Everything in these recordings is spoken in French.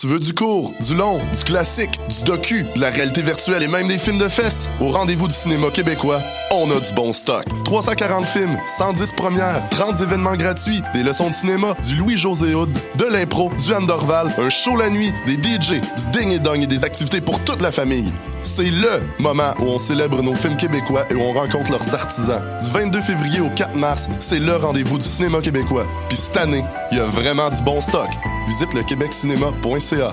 Tu veux du court, du long, du classique, du docu, de la réalité virtuelle et même des films de fesses? Au rendez-vous du cinéma québécois, on a du bon stock. 340 films, 110 premières, 30 événements gratuits, des leçons de cinéma, du Louis-José Hood, de l'impro, du Andorval, un show la nuit, des DJ, du ding et dong et des activités pour toute la famille. C'est LE moment où on célèbre nos films québécois et où on rencontre leurs artisans. Du 22 février au 4 mars, c'est le rendez-vous du cinéma québécois. Puis cette année, il y a vraiment du bon stock. Visite le québeccinéma.ca.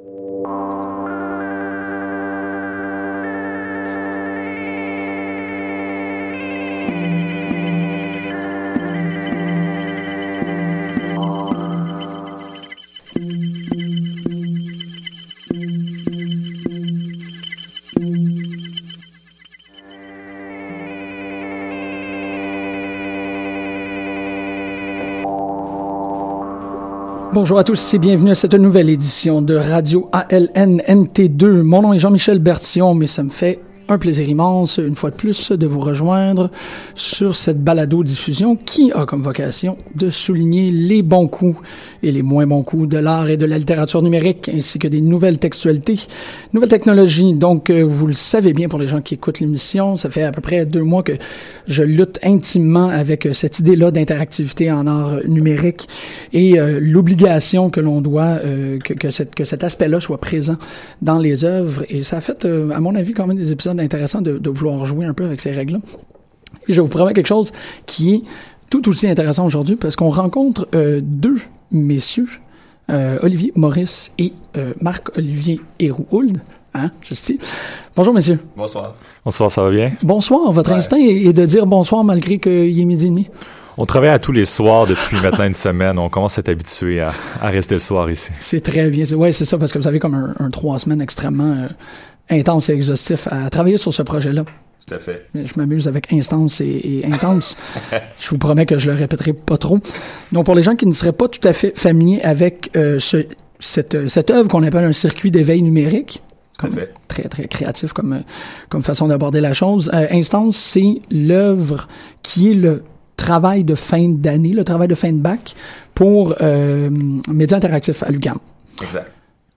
Bonjour à tous et bienvenue à cette nouvelle édition de Radio ALNNT2. Mon nom est Jean-Michel Bertillon, mais ça me fait un plaisir immense, une fois de plus, de vous rejoindre sur cette balado-diffusion qui a comme vocation de souligner les bons coups et les moins bons coups de l'art et de la littérature numérique, ainsi que des nouvelles textualités, nouvelles technologies. Donc, euh, vous le savez bien pour les gens qui écoutent l'émission, ça fait à peu près deux mois que je lutte intimement avec euh, cette idée-là d'interactivité en art numérique et euh, l'obligation que l'on doit, que, cet aspect-là soit présent dans les œuvres. Et ça a fait, à mon avis, quand même des épisodes intéressant de, de, vouloir jouer un peu avec ces règles-là. Et je vous promets quelque chose qui est tout aussi intéressant aujourd'hui parce qu'on rencontre euh, deux messieurs, euh, Olivier Maurice et euh, Marc-Olivier Hérould. Hein, je sais. Bonjour, messieurs. Bonsoir. Bonsoir, ça va bien? Bonsoir. Votre ouais. instinct est, est, de dire bonsoir malgré qu'il est midi et demi. On travaille à tous les soirs depuis maintenant une semaine. On commence à être habitué à, à, rester le soir ici. C'est très bien. Ouais, c'est ça, parce que vous avez comme un, un trois semaines extrêmement euh, intense et exhaustif à travailler sur ce projet-là. Tout à fait. Je m'amuse avec instance et, et intense. je vous promets que je le répéterai pas trop. Donc, pour les gens qui ne seraient pas tout à fait familiers avec euh, ce, cette, cette œuvre qu'on appelle un circuit d'éveil numérique, comme, très très créatif comme comme façon d'aborder la chose. Euh, Instance, c'est l'œuvre qui est le travail de fin d'année, le travail de fin de bac pour euh, Médias interactifs à l'UQAM. Exact.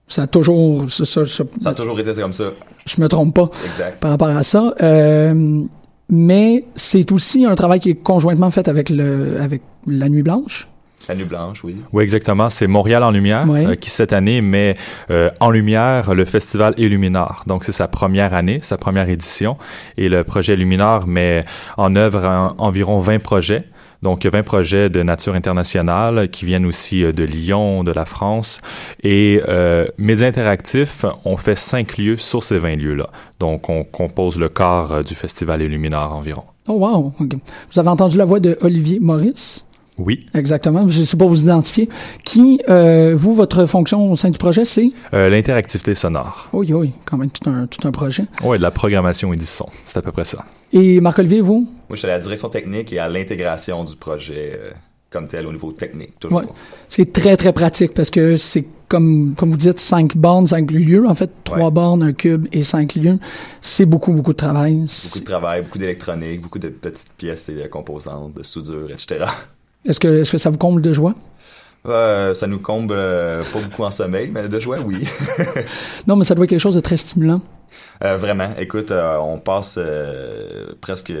Ça a toujours ça, ça, ça, a toujours été comme ça. Je me trompe pas exact. par rapport à ça. Euh, mais c'est aussi un travail qui est conjointement fait avec le avec la Nuit Blanche. La Nuit Blanche, oui. Oui, exactement. C'est Montréal en lumière oui. euh, qui cette année met euh, en lumière le festival Illuminar. Donc c'est sa première année, sa première édition, et le projet Illuminar met en œuvre un, environ 20 projets. Donc, il y a 20 projets de nature internationale qui viennent aussi de Lyon, de la France. Et euh, Médias Interactifs, on fait cinq lieux sur ces 20 lieux-là. Donc, on compose le corps du Festival Illuminar environ. Oh wow! Okay. Vous avez entendu la voix de Olivier Maurice? Oui. Exactement. Je ne sais pas vous identifier. Qui, euh, vous, votre fonction au sein du projet, c'est? Euh, L'interactivité sonore. Oui, oui, quand même tout un, tout un projet. Oui, de la programmation et du son. C'est à peu près ça. Et Marc-Olivier, vous? Moi, je suis à la direction technique et à l'intégration du projet euh, comme tel au niveau technique, toujours. Ouais. C'est très, très pratique parce que c'est comme, comme vous dites, cinq bornes, cinq lieux. En fait, trois Ouais. bornes, un cube et cinq lieux. C'est beaucoup, beaucoup de travail. Beaucoup de travail, beaucoup d'électronique, beaucoup de petites pièces et de composantes, de soudure, etc. Est-ce que, est-ce que ça vous comble de joie? Euh, ça nous comble euh, pas beaucoup en sommeil, mais de joie, oui. Non, mais ça doit être quelque chose de très stimulant. Euh, vraiment, écoute, euh, on passe euh, presque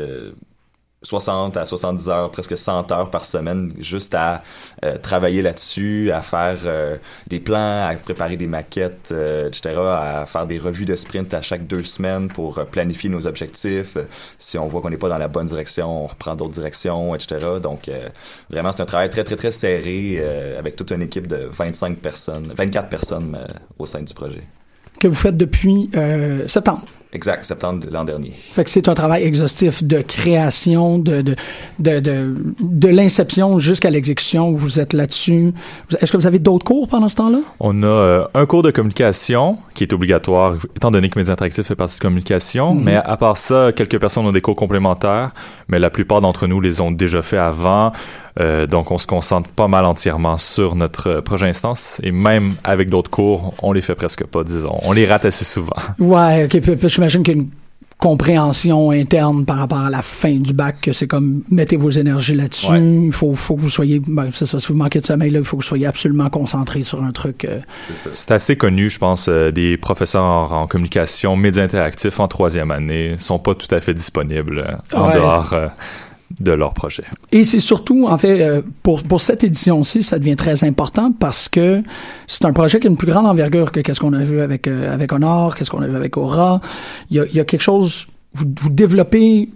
60 à 70 heures, presque 100 heures par semaine juste à euh, travailler là-dessus, à faire euh, des plans, à préparer des maquettes, euh, etc., à faire des revues de sprint à chaque deux semaines pour planifier nos objectifs. Si on voit qu'on n'est pas dans la bonne direction, on reprend d'autres directions, etc. Donc, vraiment, c'est un travail très, très, très serré avec toute une équipe de 25 personnes, 24 personnes au sein du projet. Que vous faites depuis euh, septembre. Exact, septembre de l'an dernier. Fait que c'est un travail exhaustif de création, de, de, de, de, de l'inception jusqu'à l'exécution. Vous êtes là-dessus. Est-ce que vous avez d'autres cours pendant ce temps-là? On a euh, un cours de communication qui est obligatoire, étant donné que Média Interactif fait partie de communication. Mhm. Mais à part ça, quelques personnes ont des cours complémentaires, mais la plupart d'entre nous les ont déjà fait avant. Euh, donc, on se concentre pas mal entièrement sur notre euh, projet instance. Et même avec d'autres cours, on les fait presque pas, disons. On les rate assez souvent. Ouais, ok. Puis, puis j'imagine qu'il y a une compréhension interne par rapport à la fin du bac, que c'est comme mettez vos énergies là-dessus. Ouais. Il faut, faut que vous soyez, ben, c'est ça, si vous manquez de sommeil, là, il faut que vous soyez absolument concentré sur un truc. euh, C'est assez connu, je pense, euh, des professeurs en, communication, médias interactifs en troisième année sont pas tout à fait disponibles euh, en Ouais. dehors de leur projet. Et c'est surtout, en fait, euh, pour, pour cette édition-ci, ça devient très important parce que c'est un projet qui a une plus grande envergure que qu'est-ce qu'on a vu avec, euh, avec Honor, qu'est-ce qu'on a vu avec Aura. Il y a, il y a quelque chose, vous, vous développez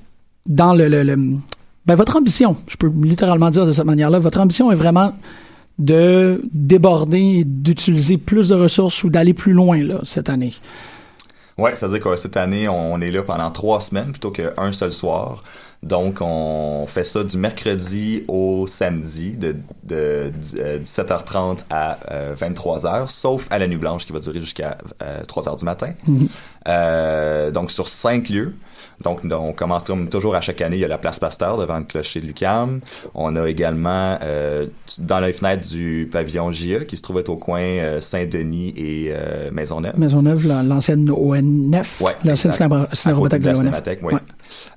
dans le, le, le- ben, votre ambition, je peux littéralement dire de cette manière-là, votre ambition est vraiment de déborder, et d'utiliser plus de ressources ou d'aller plus loin, là, cette année. Ouais, c'est-à-dire que cette année, on est là pendant trois semaines plutôt qu'un seul soir. Donc, on fait ça du mercredi au samedi de, de, euh, 17h30 à euh, 23h, sauf à la nuit blanche qui va durer jusqu'à euh, 3h du matin. Euh, donc, sur cinq lieux. Donc, on commence comme toujours à chaque année, il y a la place Pasteur devant le clocher de Lucam. On a également euh, dans les fenêtres du pavillon JA qui se trouve être au coin euh, Saint-Denis et euh, Maisonneuve. Maisonneuve, la- l'ancienne ONF, Ouais, l'ancienne exact. cinéma- À cinérothèque côté de la. Cinémathèque. Ouais.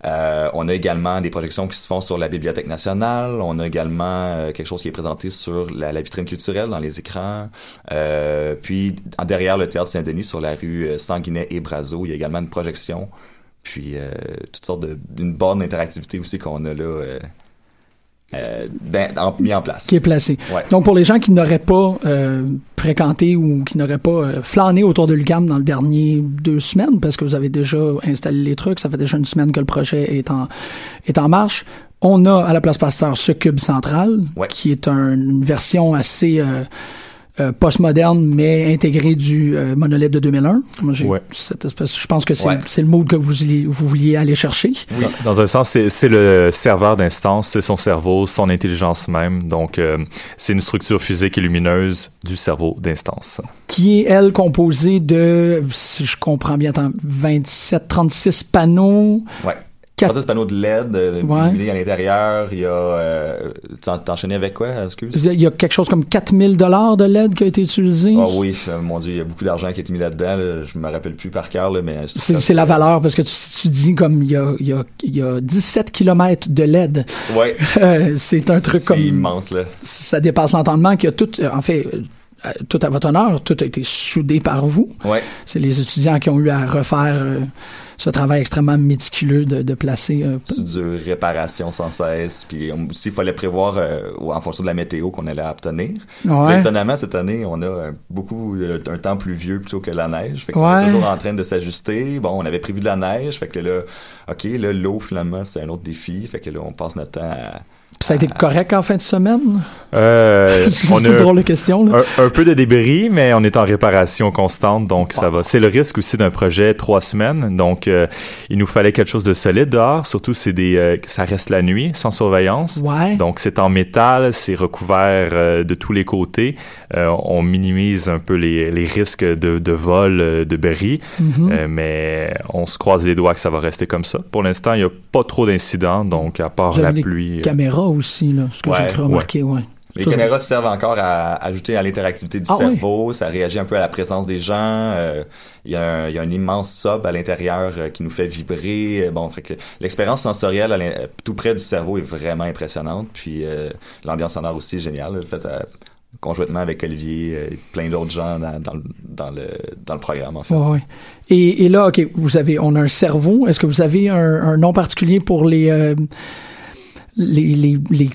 Euh, on a également des projections qui se font sur la Bibliothèque nationale. On a également euh, quelque chose qui est présenté sur la, vitrine culturelle dans les écrans. Euh, puis derrière le théâtre Saint-Denis, sur la rue Sanguinet et Brazo, il y a également une projection. Puis toutes sortes de borne d'interactivité aussi qu'on a là euh, euh, en- mis en place. qui est placé. Ouais. Donc, pour les gens qui n'auraient pas euh, fréquenté ou qui n'auraient pas euh, flâné autour de l'UQAM dans les derniers deux semaines, parce que vous avez déjà installé les trucs, ça fait déjà une semaine que le projet est en, est en marche, on a à la place Pasteur ce cube central, Ouais. qui est un- une version assez... euh, postmoderne mais intégré du euh, monolithe de 2001. Moi, Ouais. cette espèce, je pense que c'est Ouais. le mood que vous, vouliez- vous vouliez aller chercher. Oui. Dans, dans un sens, c'est le serveur d'instance, c'est son cerveau, son intelligence même. Donc, euh, c'est une structure physique et lumineuse du cerveau d'instance. qui est, elle, composée de, si je comprends bien, attends, 27, 36 panneaux. Ouais. Quatre- 36 panneaux de LED euh, Ouais. à l'intérieur. Il y a... Euh, t'en- T'enchaînais avec quoi, excuse? Il y a quelque chose comme 4000 dollars de LED qui a été utilisé. Ah oui, euh, mon Dieu, il y a beaucoup d'argent qui a été mis là-dedans. là. Je me rappelle plus par cœur, là, mais C'est c'est la valeur parce que tu, tu dis comme il y a, il y a, il y a 17 kilomètres de LED. Ouais. Euh, c'est un truc comme C'est immense là. ça dépasse l'entendement qu'il y a tout en fait tout à votre honneur, tout a été soudé par vous. Ouais. C'est les étudiants qui ont eu à refaire euh, ce travail extrêmement méticuleux de, de placer euh, de réparation sans cesse. Puis on- aussi, il fallait prévoir euh, en fonction de la météo qu'on allait obtenir. Ouais. Étonnamment, cette année, on a euh, beaucoup euh, un temps pluvieux plutôt que la neige. Fait qu'on Ouais. est toujours en train de s'ajuster. Bon, on avait prévu de la neige. Fait que là, OK, là, l'eau, finalement, c'est un autre défi. Fait que là, on passe notre temps à... ça a été correct en fin de semaine? Euh, c'est une drôle de question là. un, un peu de débris, mais on est en réparation constante, donc ça va. C'est le risque aussi d'un projet trois semaines, donc euh, il nous fallait quelque chose de solide dehors. Surtout, c'est des, euh, ça reste la nuit, sans surveillance. Ouais. Donc c'est en métal, c'est recouvert euh, de tous les côtés. Euh, on minimise un peu les, les risques de, de vol euh, de bris, Mhm. Euh, mais on se croise les doigts que ça va rester comme ça. Pour l'instant, il n'y a pas trop d'incidents, donc à part la pluie. euh, Caméra caméras aussi, là, ce que Ouais, j'ai cru remarquer, ouais. Les Toujours. caméras servent encore à ajouter à l'interactivité du Ah oui. cerveau. Ça réagit un peu à la présence des gens. Euh, Il y, a un, il y a un immense sub à l'intérieur euh, qui nous fait vibrer. Euh, Bon, l'expérience sensorielle à tout près du cerveau est vraiment impressionnante. Puis euh, l'ambiance sonore aussi est géniale. Conjointement avec Olivier et plein d'autres gens dans, dans, le- dans le dans le programme en fait. Et, et là, ok, vous avez, on a un cerveau. Est-ce que vous avez un, un nom particulier pour les, les, les, les,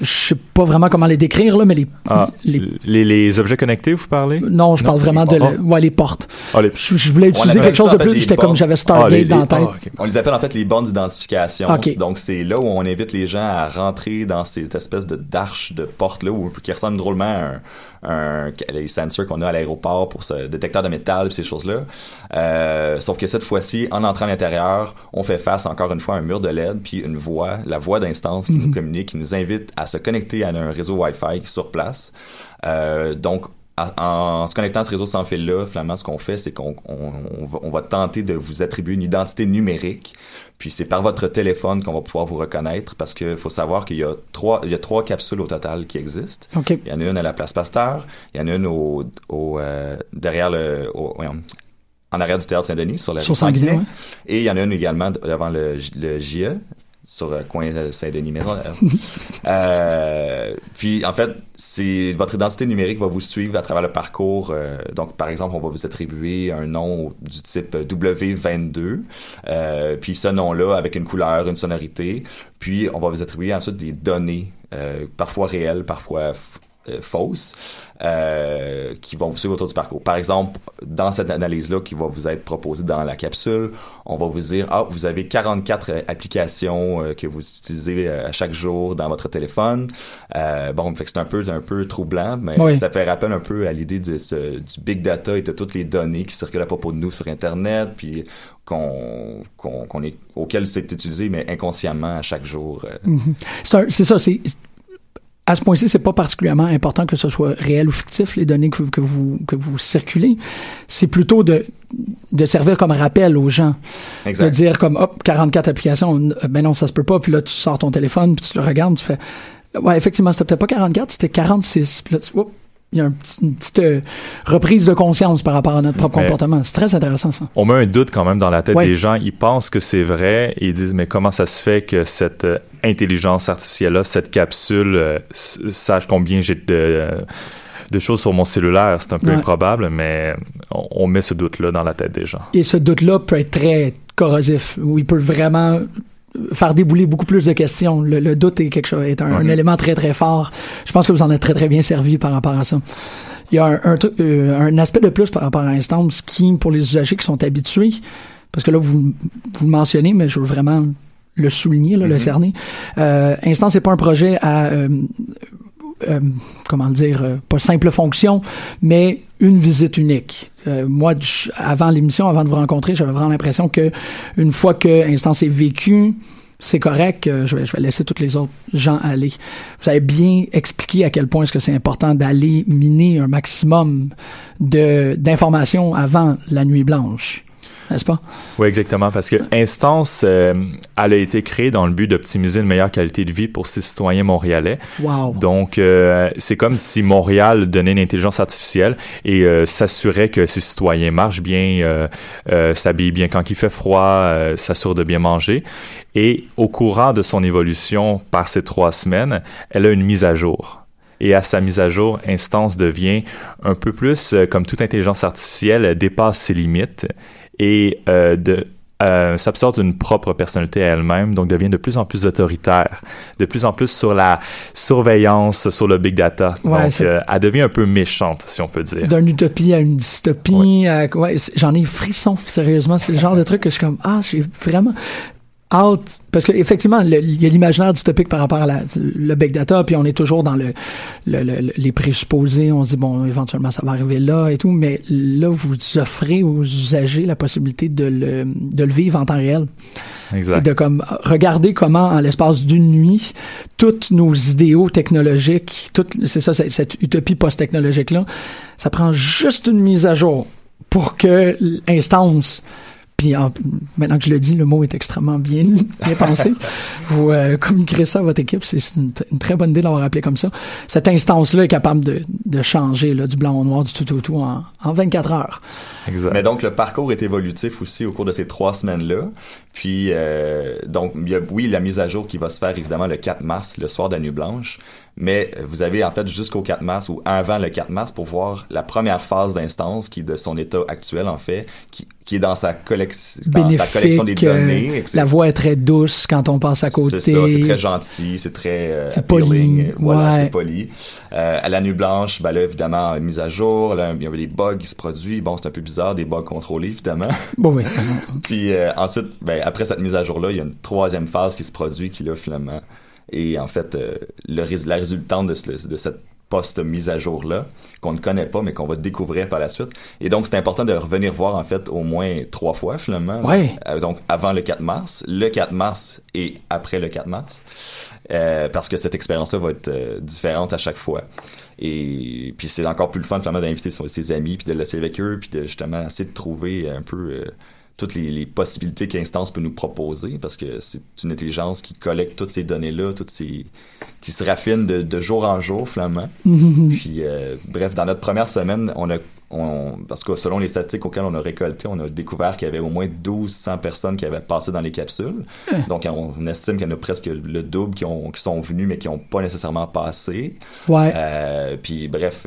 je sais pas vraiment comment les décrire là, mais les, Ah, les les, les objets connectés, vous parlez? non, je Non, parle vraiment les de, portes. le- ouais, les portes. Ah, les- Je, je voulais On utiliser quelque chose de plus. J'étais comme j'avais Ah, Stargate les- dans la tête. ah. On les appelle en fait les bornes d'identification. Donc c'est là où on invite les gens à rentrer dans cette espèce de d'arche de porte là où qui ressemble drôlement à un, un les sensors qu'on a à l'aéroport pour ce détecteur de métal ces choses là. Euh, sauf que cette fois-ci, en entrant à l'intérieur, on fait face encore une fois à un mur de LED puis une voix, la voix d'instance qui nous communique, qui nous invite à se connecter à un réseau Wi-Fi sur place. Euh, donc en, en se connectant à ce réseau sans fil-là, finalement, ce qu'on fait, c'est qu'on on, on va, on va tenter de vous attribuer une identité numérique. Puis c'est par votre téléphone qu'on va pouvoir vous reconnaître parce qu'il faut savoir qu'il y a trois, il y a trois capsules au total qui existent. Ok. Il y en a une à la place Pasteur, il y en a une au, au euh, derrière le, au- en arrière du théâtre Saint-Denis sur la Sur. Sanguinet, Et il y en a une également devant le, le JE sur le coin de Saint-Denis Maison. euh, puis en fait, c'est votre identité numérique va vous suivre à travers le parcours. euh, donc par exemple, on va vous attribuer un nom du type W22. Euh, puis ce nom-là avec une couleur, une sonorité. Puis on va vous attribuer ensuite des données, euh, parfois réelles, parfois euh, fausses, euh, qui vont vous suivre autour du parcours. Par exemple, dans cette analyse-là qui va vous être proposée dans la capsule, on va vous dire, ah, vous avez 44 euh, applications euh, que vous utilisez à chaque jour dans votre téléphone. Bon, fait que c'est un peu, un peu troublant, mais Oui. ça fait rappel un peu à l'idée de ce- du big data et de toutes les données qui circulent à propos de nous sur Internet, puis qu'on, qu'on, est, auquel c'est utilisé, mais inconsciemment à chaque jour. C'est un- c'est ça, c'est à ce point-ci, c'est pas particulièrement important que ce soit réel ou fictif les données que, que vous que vous circulez. C'est plutôt de de servir comme rappel aux gens, Exact. de dire comme hop 44 applications, ben non ça se peut pas, puis là tu sors ton téléphone puis tu le regardes, tu fais ouais effectivement c'était peut-être pas 44, c'était 46, puis là tu il y a une petite euh, reprise de conscience par rapport à notre propre Mais- comportement. C'est très intéressant ça. On met un doute quand même dans la tête Ouais. des gens. Ils pensent que c'est vrai et ils disent mais comment ça se fait que cette euh, intelligence artificielle-là, cette capsule, euh, sache combien j'ai de, de choses sur mon cellulaire? C'est un peu Ouais. improbable, mais on, on met ce doute-là dans la tête des gens. Et ce doute-là peut être très corrosif, où il peut vraiment faire débouler beaucoup plus de questions. Le, le doute est quelque chose, est un, élément très très fort. Je pense que vous en êtes très très bien servi par rapport à ça. Il y a un, un, euh, un aspect de plus par rapport à Instance qui, pour les usagers qui sont habitués, parce que là vous vous le mentionnez, mais je veux vraiment le souligner, là, le cerner. Euh, Instance c'est pas un projet à euh, euh, comment dire, euh, pas simple fonction, mais une visite unique. Euh, moi, avant l'émission, avant de vous rencontrer, j'avais vraiment l'impression que une fois que Instance est vécu, c'est correct, euh, je, vais, je vais laisser tous les autres gens aller. Vous avez bien expliqué à quel point est-ce que c'est important d'aller miner un maximum d'informations avant la nuit blanche, n'est-ce pas? Oui, exactement, parce que Instance, euh, elle a été créée dans le but d'optimiser une meilleure qualité de vie pour ses citoyens montréalais. Wow. Donc, euh, c'est comme si Montréal donnait une intelligence artificielle et euh, s'assurait que ses citoyens marchent bien, s'habillent bien quand il fait froid, euh, s'assure de bien manger. Et au courant de son évolution par ces trois semaines, elle a une mise à jour. Et à sa mise à jour, Instance devient un peu plus, euh, comme toute intelligence artificielle, elle dépasse ses limites et euh, de euh, s'absorbe une propre personnalité à elle-même, donc devient de plus en plus autoritaire, de plus en plus sur la surveillance, sur le big data. Ouais, donc, euh, elle devient un peu méchante, si on peut dire. D'une utopie à une dystopie, ouais, j'en ai frisson, sérieusement. C'est le genre de truc que je suis comme, ah, j'ai vraiment hâte. Parce que effectivement, le- il y a l'imaginaire dystopique par rapport à la, le big data, puis on est toujours dans le, le- le- les présupposés. On se dit, bon, éventuellement, ça va arriver là et tout. Mais là, vous offrez aux usagers la possibilité de le, de le vivre en temps réel. Exact. De comme regarder comment, en l'espace d'une nuit, toutes nos idéaux technologiques, toute, c'est ça, cette, cette utopie post-technologique-là, ça prend juste une mise à jour pour que l'instance puis en- maintenant que je le dis, le mot est extrêmement bien, bien pensé. Vous euh, communiquerez ça à votre équipe, c'est une très bonne idée d'avoir appelé comme ça. Cette instance-là est capable de, de changer là, du blanc au noir, du tout au tout en, en 24 heures. Exact. Mais donc, le parcours est évolutif aussi au cours de ces trois semaines-là. Puis, euh, donc, il y a, oui, la mise à jour qui va se faire évidemment le 4 mars, le soir de la nuit blanche. Mais euh, vous avez en fait jusqu'au 4 mars ou avant le 4 mars pour voir la première phase d'instance qui est de son état actuel en fait, qui, qui est dans sa, dans sa collection des euh, données. etc. la voix est très douce quand on passe à côté. C'est ça, c'est très gentil, c'est très euh, C'est poli, appealing. Voilà, ouais. c'est poli. Euh, à la nuit blanche, ben là, évidemment, une mise à jour, là, il y avait des bugs qui se produisent. Bon, c'est un peu bizarre, des bugs contrôlés, évidemment. Bon, oui. Puis euh, ensuite, ben, après cette mise à jour-là, il y a une troisième phase qui se produit, qui là, finalement, est en fait euh, le, la résultante de, ce- de cette post-mise à jour-là, qu'on ne connaît pas, mais qu'on va découvrir par la suite. Et donc, c'est important de revenir voir, en fait, au moins trois fois, finalement. Ouais. Euh, donc, avant le 4 mars, le 4 mars et après le 4 mars. Euh, parce que cette expérience-là va être euh, différente à chaque fois. Et puis c'est encore plus le fun finalement d'inviter ses amis puis de le laisser avec eux puis de justement essayer de trouver un peu euh, toutes les, les possibilités qu'Instance peut nous proposer parce que c'est une intelligence qui collecte toutes ces données-là, toutes ces qui se raffine de, de jour en jour finalement. Puis euh, bref, dans notre première semaine, on a on, parce que selon les statistiques auxquelles on a récolté, on a découvert qu'il y avait au moins 1200 personnes qui avaient passé dans les capsules. Donc, on, estime qu'il y en a presque le double qui, ont, qui sont venus, mais qui n'ont pas nécessairement passé. Ouais. Euh, puis bref,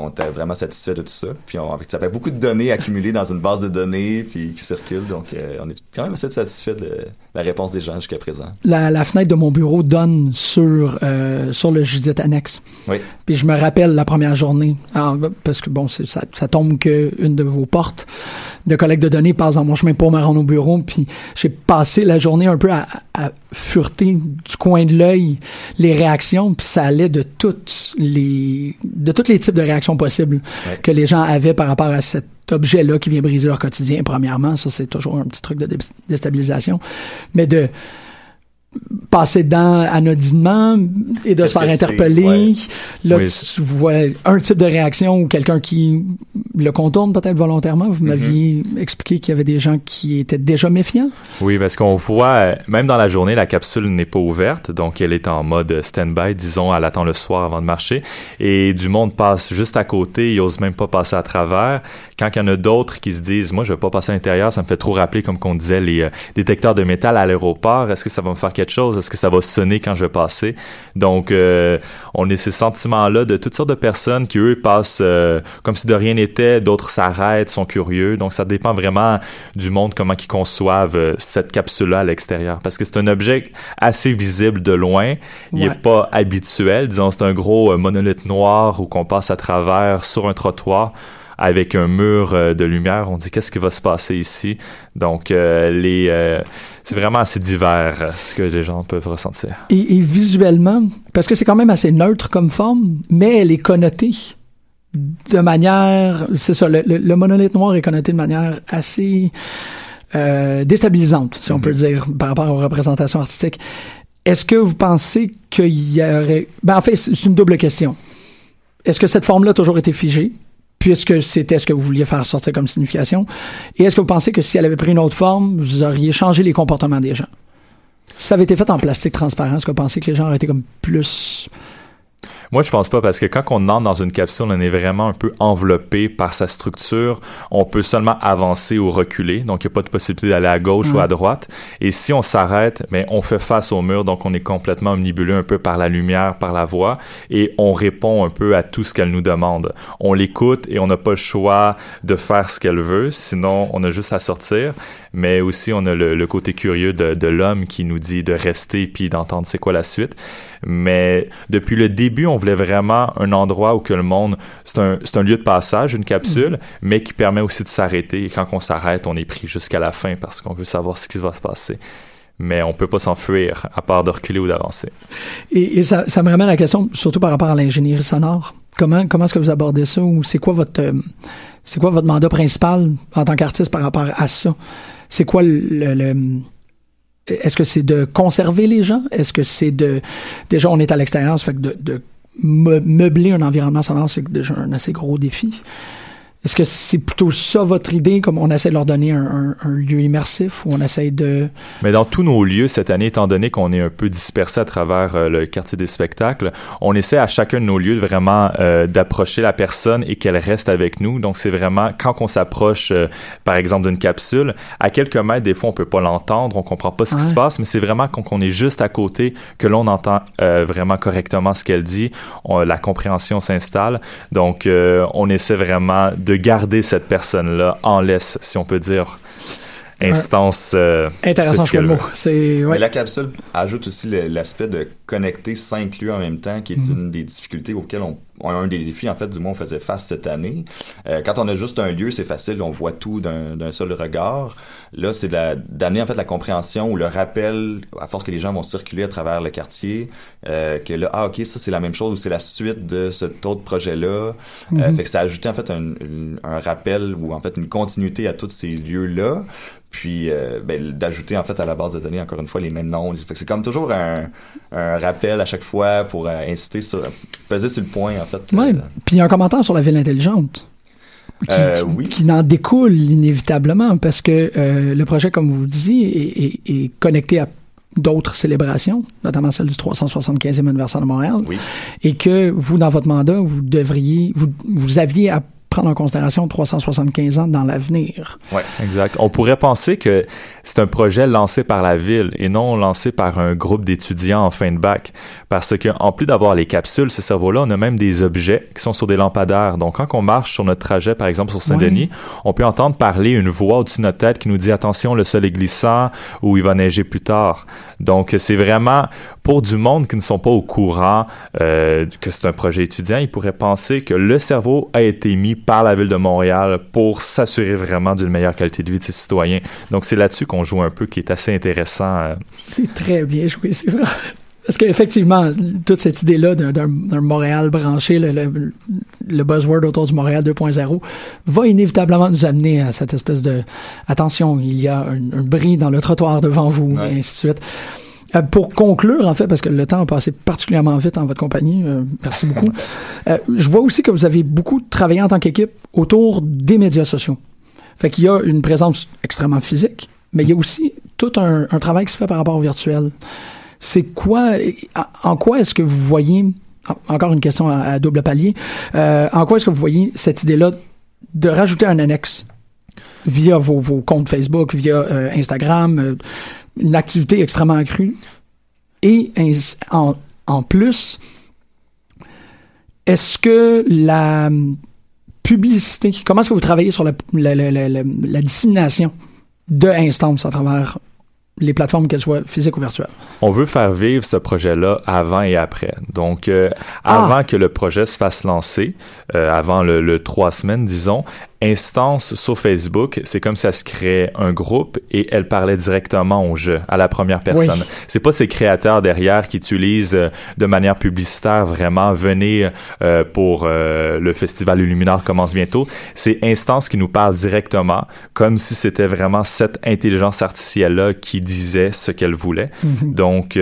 on était vraiment satisfait de tout ça. Puis on, ça fait beaucoup de données accumulées dans une base de données puis qui circulent. Donc, euh, on est quand même assez satisfait de la réponse des gens jusqu'à présent. La, la fenêtre de mon bureau donne sur, euh, sur le Judith Annexe. Oui. Puis je me rappelle la première journée, Alors, parce que bon, ça, ça tombe que une de vos portes de collecte de données passe dans mon chemin pour me rendre au bureau. Puis j'ai passé la journée un peu à, à fureter du coin de l'œil les réactions. Puis ça allait de toutes les de tous les types de réactions possibles Ouais. que les gens avaient par rapport à cet objet-là qui vient briser leur quotidien. Premièrement, ça c'est toujours un petit truc de dé- déstabilisation, mais de passer dedans anodinement et de se faire interpeller. Ouais. Là, Oui. tu vois un type de réaction ou quelqu'un qui le contourne peut-être volontairement. Vous m'aviez expliqué qu'il y avait des gens qui étaient déjà méfiants. Oui, parce qu'on voit, euh, même dans la journée, la capsule n'est pas ouverte, donc elle est en mode stand-by, disons, elle attend le soir avant de marcher, et du monde passe juste à côté, ils osent même pas passer à travers. Quand il y en a d'autres qui se disent, moi, je vais pas passer à l'intérieur, ça me fait trop rappeler, comme qu'on disait, les euh, détecteurs de métal à l'aéroport, est-ce que ça va me faire quelque chose? Est-ce que ça va sonner quand je vais passer? Donc, euh, on a ces sentiments-là de toutes sortes de personnes qui, eux, passent euh, comme si de rien n'était, d'autres s'arrêtent, sont curieux. Donc, ça dépend vraiment du monde, comment ils conçoivent euh, cette capsule-là à l'extérieur. Parce que c'est un objet assez visible de loin. Il Ouais. est pas habituel. Disons, c'est un gros monolithe noir où qu'on passe à travers sur un trottoir avec un mur euh, de lumière. On dit qu'est-ce qui va se passer ici? Donc, euh, les, euh, c'est vraiment assez divers ce que les gens peuvent ressentir. Et, et visuellement, parce que c'est quand même assez neutre comme forme, mais elle est connotée de manière, c'est ça, le, le- le monolithe noir est connoté de manière assez euh, déstabilisante, si on peut le dire, par rapport aux représentations artistiques. Est-ce que vous pensez qu'il y aurait... Ben, en fait, c'est une double question. Est-ce que cette forme-là a toujours été figée? Puisque c'était ce que vous vouliez faire sortir comme signification. Et est-ce que vous pensez que si elle avait pris une autre forme, vous auriez changé les comportements des gens? Ça avait été fait en plastique transparent, est-ce que vous pensez que les gens auraient été comme plus... Moi, je pense pas parce que quand on entre dans une capsule, on est vraiment un peu enveloppé par sa structure. On peut seulement avancer ou reculer, donc il n'y a pas de possibilité d'aller à gauche ou à droite. Et si on s'arrête, mais on fait face au mur, donc on est complètement omnibulé un peu par la lumière, par la voix, et on répond un peu à tout ce qu'elle nous demande. On l'écoute et on n'a pas le choix de faire ce qu'elle veut, sinon on a juste à sortir. Mais aussi, on a le, le côté curieux de, de l'homme qui nous dit de rester puis d'entendre c'est quoi la suite. Mais depuis le début, on voulait vraiment un endroit où que le monde, c'est un, un lieu de passage, une capsule, mais qui permet aussi de s'arrêter. Et quand on s'arrête, on est pris jusqu'à la fin parce qu'on veut savoir ce qui va se passer. Mais on peut pas s'enfuir à part de reculer ou d'avancer. Et, et ça, ça me ramène à la question, surtout par rapport à l'ingénierie sonore. Comment, comment est-ce que vous abordez ça ou c'est quoi votre, euh, c'est quoi votre mandat principal en tant qu'artiste par rapport à ça? C'est quoi le, le- le- est-ce que c'est de conserver les gens? Est-ce que c'est de, déjà on est à l'extérieur, ça fait que de, meubler un environnement sonore, c'est déjà un assez gros défi. Est-ce que c'est plutôt ça votre idée, comme on essaie de leur donner un, un, lieu immersif ou on essaie de... Mais dans tous nos lieux cette année, étant donné qu'on est un peu dispersé à travers euh, le quartier des spectacles, on essaie à chacun de nos lieux vraiment euh, d'approcher la personne et qu'elle reste avec nous. Donc c'est vraiment quand on s'approche, euh, par exemple, d'une capsule, à quelques mètres, des fois on peut pas l'entendre, on comprend pas ce qui se passe, mais c'est vraiment quand on est juste à côté que l'on entend vraiment correctement ce qu'elle dit, la compréhension s'installe. Donc on essaie vraiment de garder cette personne-là en laisse, si on peut dire instance. Euh, Intéressant ce mot. C'est Mais la capsule ajoute aussi l'aspect de connecter cinq lieux en même temps, qui est mhm. une des difficultés auxquelles on, un des défis en fait du moins on faisait face cette année. Euh, quand on a juste un lieu, c'est facile, on voit tout d'un seul regard. Là, c'est d'amener en fait la compréhension ou le rappel, à force que les gens vont circuler à travers le quartier, euh, que là, ah ok, ça c'est la même chose ou c'est la suite de cet autre projet-là. Euh, mhm. fait que ça a ajouté en fait un, un rappel ou en fait une continuité à tous ces lieux-là puis euh, ben, d'ajouter en fait à la base de données encore une fois les mêmes noms. c'est comme toujours un, rappel à chaque fois pour euh, inciter sur peser sur le point en fait. Oui. Puis il y a un commentaire sur la ville intelligente. Qui, euh, qui, n'en découle inévitablement parce que le projet, comme vous disiez, est, connecté à d'autres célébrations, notamment celle du 375e anniversaire de Montréal, oui. et que vous, dans votre mandat, vous devriez, vous, vous aviez à prendre en considération 375 ans dans l'avenir. Oui, exact. On pourrait penser que c'est un projet lancé par la ville et non lancé par un groupe d'étudiants en fin de bac. Parce que, en plus d'avoir les capsules, ces cerveaux-là, on a même des objets qui sont sur des lampadaires. Donc, quand on marche sur notre trajet, par exemple, sur Saint-Denis, on peut entendre parler une voix au-dessus de notre tête qui nous dit attention, le sol est glissant ou il va neiger plus tard. Donc, c'est vraiment pour du monde qui ne sont pas au courant euh, que c'est un projet étudiant, ils pourraient penser que le cerveau a été mis par la ville de Montréal pour s'assurer vraiment d'une meilleure qualité de vie de ses citoyens. Donc, c'est là-dessus qu'on joue un peu, qui est assez intéressant. Euh. C'est très bien joué, c'est vrai. Parce qu'effectivement, toute cette idée-là d'un Montréal branché, le, buzzword autour du Montréal 2.0, va inévitablement nous amener à cette espèce de attention, il y a un, bris dans le trottoir devant vous, et ainsi de suite. Euh, pour conclure, en fait, parce que le temps a passé particulièrement vite en votre compagnie, euh, merci beaucoup. Euh, je vois aussi que vous avez beaucoup travaillé en tant qu'équipe autour des médias sociaux. Fait qu'il y a une présence extrêmement physique, mais il y a aussi tout un, travail qui se fait par rapport au virtuel. C'est quoi, en quoi est-ce que vous voyez, encore une question à, double palier, en quoi est-ce que vous voyez cette idée-là de rajouter un annexe via vos, comptes Facebook, via Instagram, euh, une activité extrêmement accrue, et en, en plus, est-ce que la publicité, comment est-ce que vous travaillez sur la, la, la, la dissémination de instances à travers les plateformes, qu'elles soient physiques ou virtuelles? On veut faire vivre ce projet-là avant et après. Donc, euh, ah. avant que le projet se fasse lancer, euh, avant le, le, trois semaines, disons, instance sur Facebook, c'est comme si ça se créait un groupe et elle parlait directement au jeu, à la première personne. C'est pas ces créateurs derrière qui utilisent euh, de manière publicitaire vraiment venez euh, pour euh, le festival Illuminar commence bientôt. C'est instance qui nous parle directement, comme si c'était vraiment cette intelligence artificielle là qui disait ce qu'elle voulait. Mhm. Donc,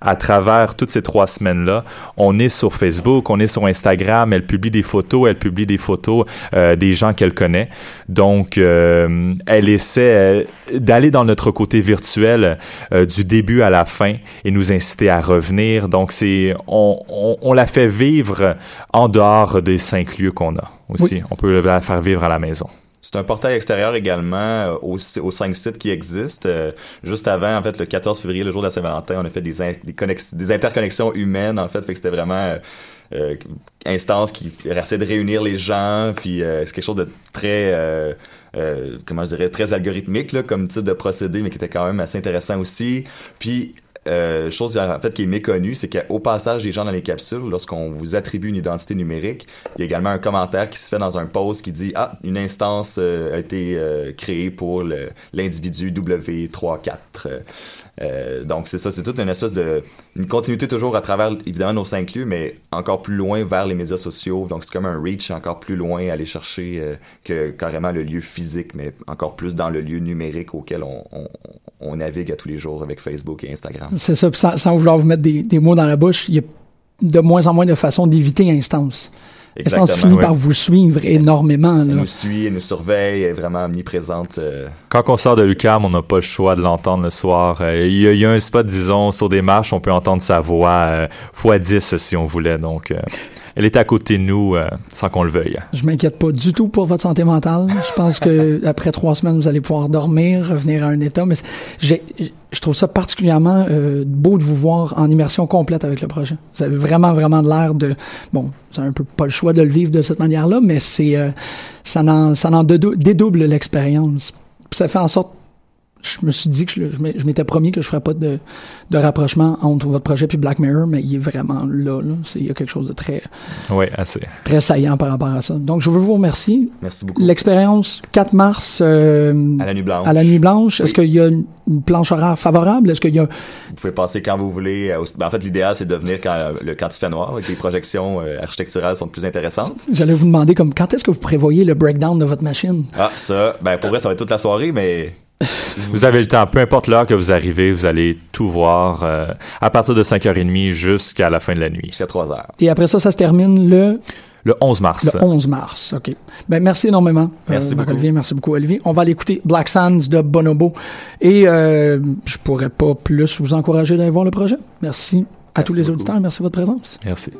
à travers toutes ces trois semaines là, on est sur Facebook, on est sur Instagram, elle publie des photos, elle publie des photos des gens qu'elle connaît. Donc, euh, elle essaie euh, d'aller dans notre côté virtuel euh, du début à la fin et nous inciter à revenir. Donc, c'est on, on, la fait vivre en dehors des cinq lieux qu'on a aussi. On peut la faire vivre à la maison. C'est un portail extérieur également aux, aux, cinq sites qui existent. juste avant, en fait, le 14 février, le jour de la Saint-Valentin, on a fait des, des, des interconnexions humaines, en fait. Fait que c'était vraiment euh, instance qui essaie de réunir les gens, puis euh, c'est quelque chose de très euh, euh, comment je dirais très algorithmique là, comme type de procédé, mais qui était quand même assez intéressant aussi. Puis euh, chose en fait qui est méconnue, c'est qu'au passage des gens dans les capsules, lorsqu'on vous attribue une identité numérique, il y a également un commentaire qui se fait dans un post qui dit ah une instance a été créée pour l'individu W34. Euh, donc c'est ça, c'est toute une espèce de une continuité toujours à travers évidemment nos cinq lieux, mais encore plus loin vers les médias sociaux. Donc c'est comme un reach encore plus loin aller chercher euh, que carrément le lieu physique, mais encore plus dans le lieu numérique auquel on navigue à tous les jours avec Facebook et Instagram. C'est ça, sans, vouloir vous mettre des, des, mots dans la bouche, il y a de moins en moins de façons d'éviter instance. Exactement. finit par vous suivre énormément. Elle Là. nous suit, elle nous surveille, elle est vraiment omniprésente. euh, Quand on sort de l'UQAM, on n'a pas le choix de l'entendre le soir. Euh, Il y, a- il y a un spot, disons, sur des marches, on peut entendre sa voix euh, fois 10 si on voulait. Donc, euh, elle est à côté de nous euh, sans qu'on le veuille. Je m'inquiète pas du tout pour votre santé mentale. Je pense que après trois semaines, vous allez pouvoir dormir, revenir à un état. Mais j'ai, je trouve ça particulièrement euh, beau de vous voir en immersion complète avec le projet. Vous avez vraiment, vraiment de l'air de... Bon, vous un peu pas le choix de le vivre de cette manière-là, mais c'est euh, ça en, ça en dédou- dédouble l'expérience. Ça fait en sorte je me suis dit que je, m'étais promis que je ferais pas de, de rapprochement entre votre projet puis Black Mirror, mais il est vraiment là. là. Il y a quelque chose de très, Oui, assez. très saillant par rapport à ça. Donc, je veux vous remercier. Merci beaucoup. L'expérience 4 mars euh, À la nuit blanche. à la nuit blanche, est-ce qu'il y a une, une planche horaire favorable? Est-ce qu'il y a... Vous pouvez passer quand vous voulez. euh, ben, en fait, l'idéal, c'est de venir quand, le, quand il fait noir, et que les projections euh, architecturales sont plus intéressantes. J'allais vous demander comme quand est-ce que vous prévoyez le breakdown de votre machine? Ah, ça, ben pour vrai, ça va être toute la soirée, mais Vous avez le temps, peu importe l'heure que vous arrivez, vous allez tout voir euh, à partir de 5h30 jusqu'à la fin de la nuit. jusqu'à 3 heures. Et après ça, ça se termine le, Le 11 mars. le 11 mars. OK. Ben, merci énormément. Merci beaucoup. Olivier, merci beaucoup, Olivier. On va aller écouter Black Sands de Bonobo. Et euh, je pourrais pas plus vous encourager d'aller voir le projet. Merci à Merci tous les beaucoup. auditeurs. Merci de votre présence. Merci.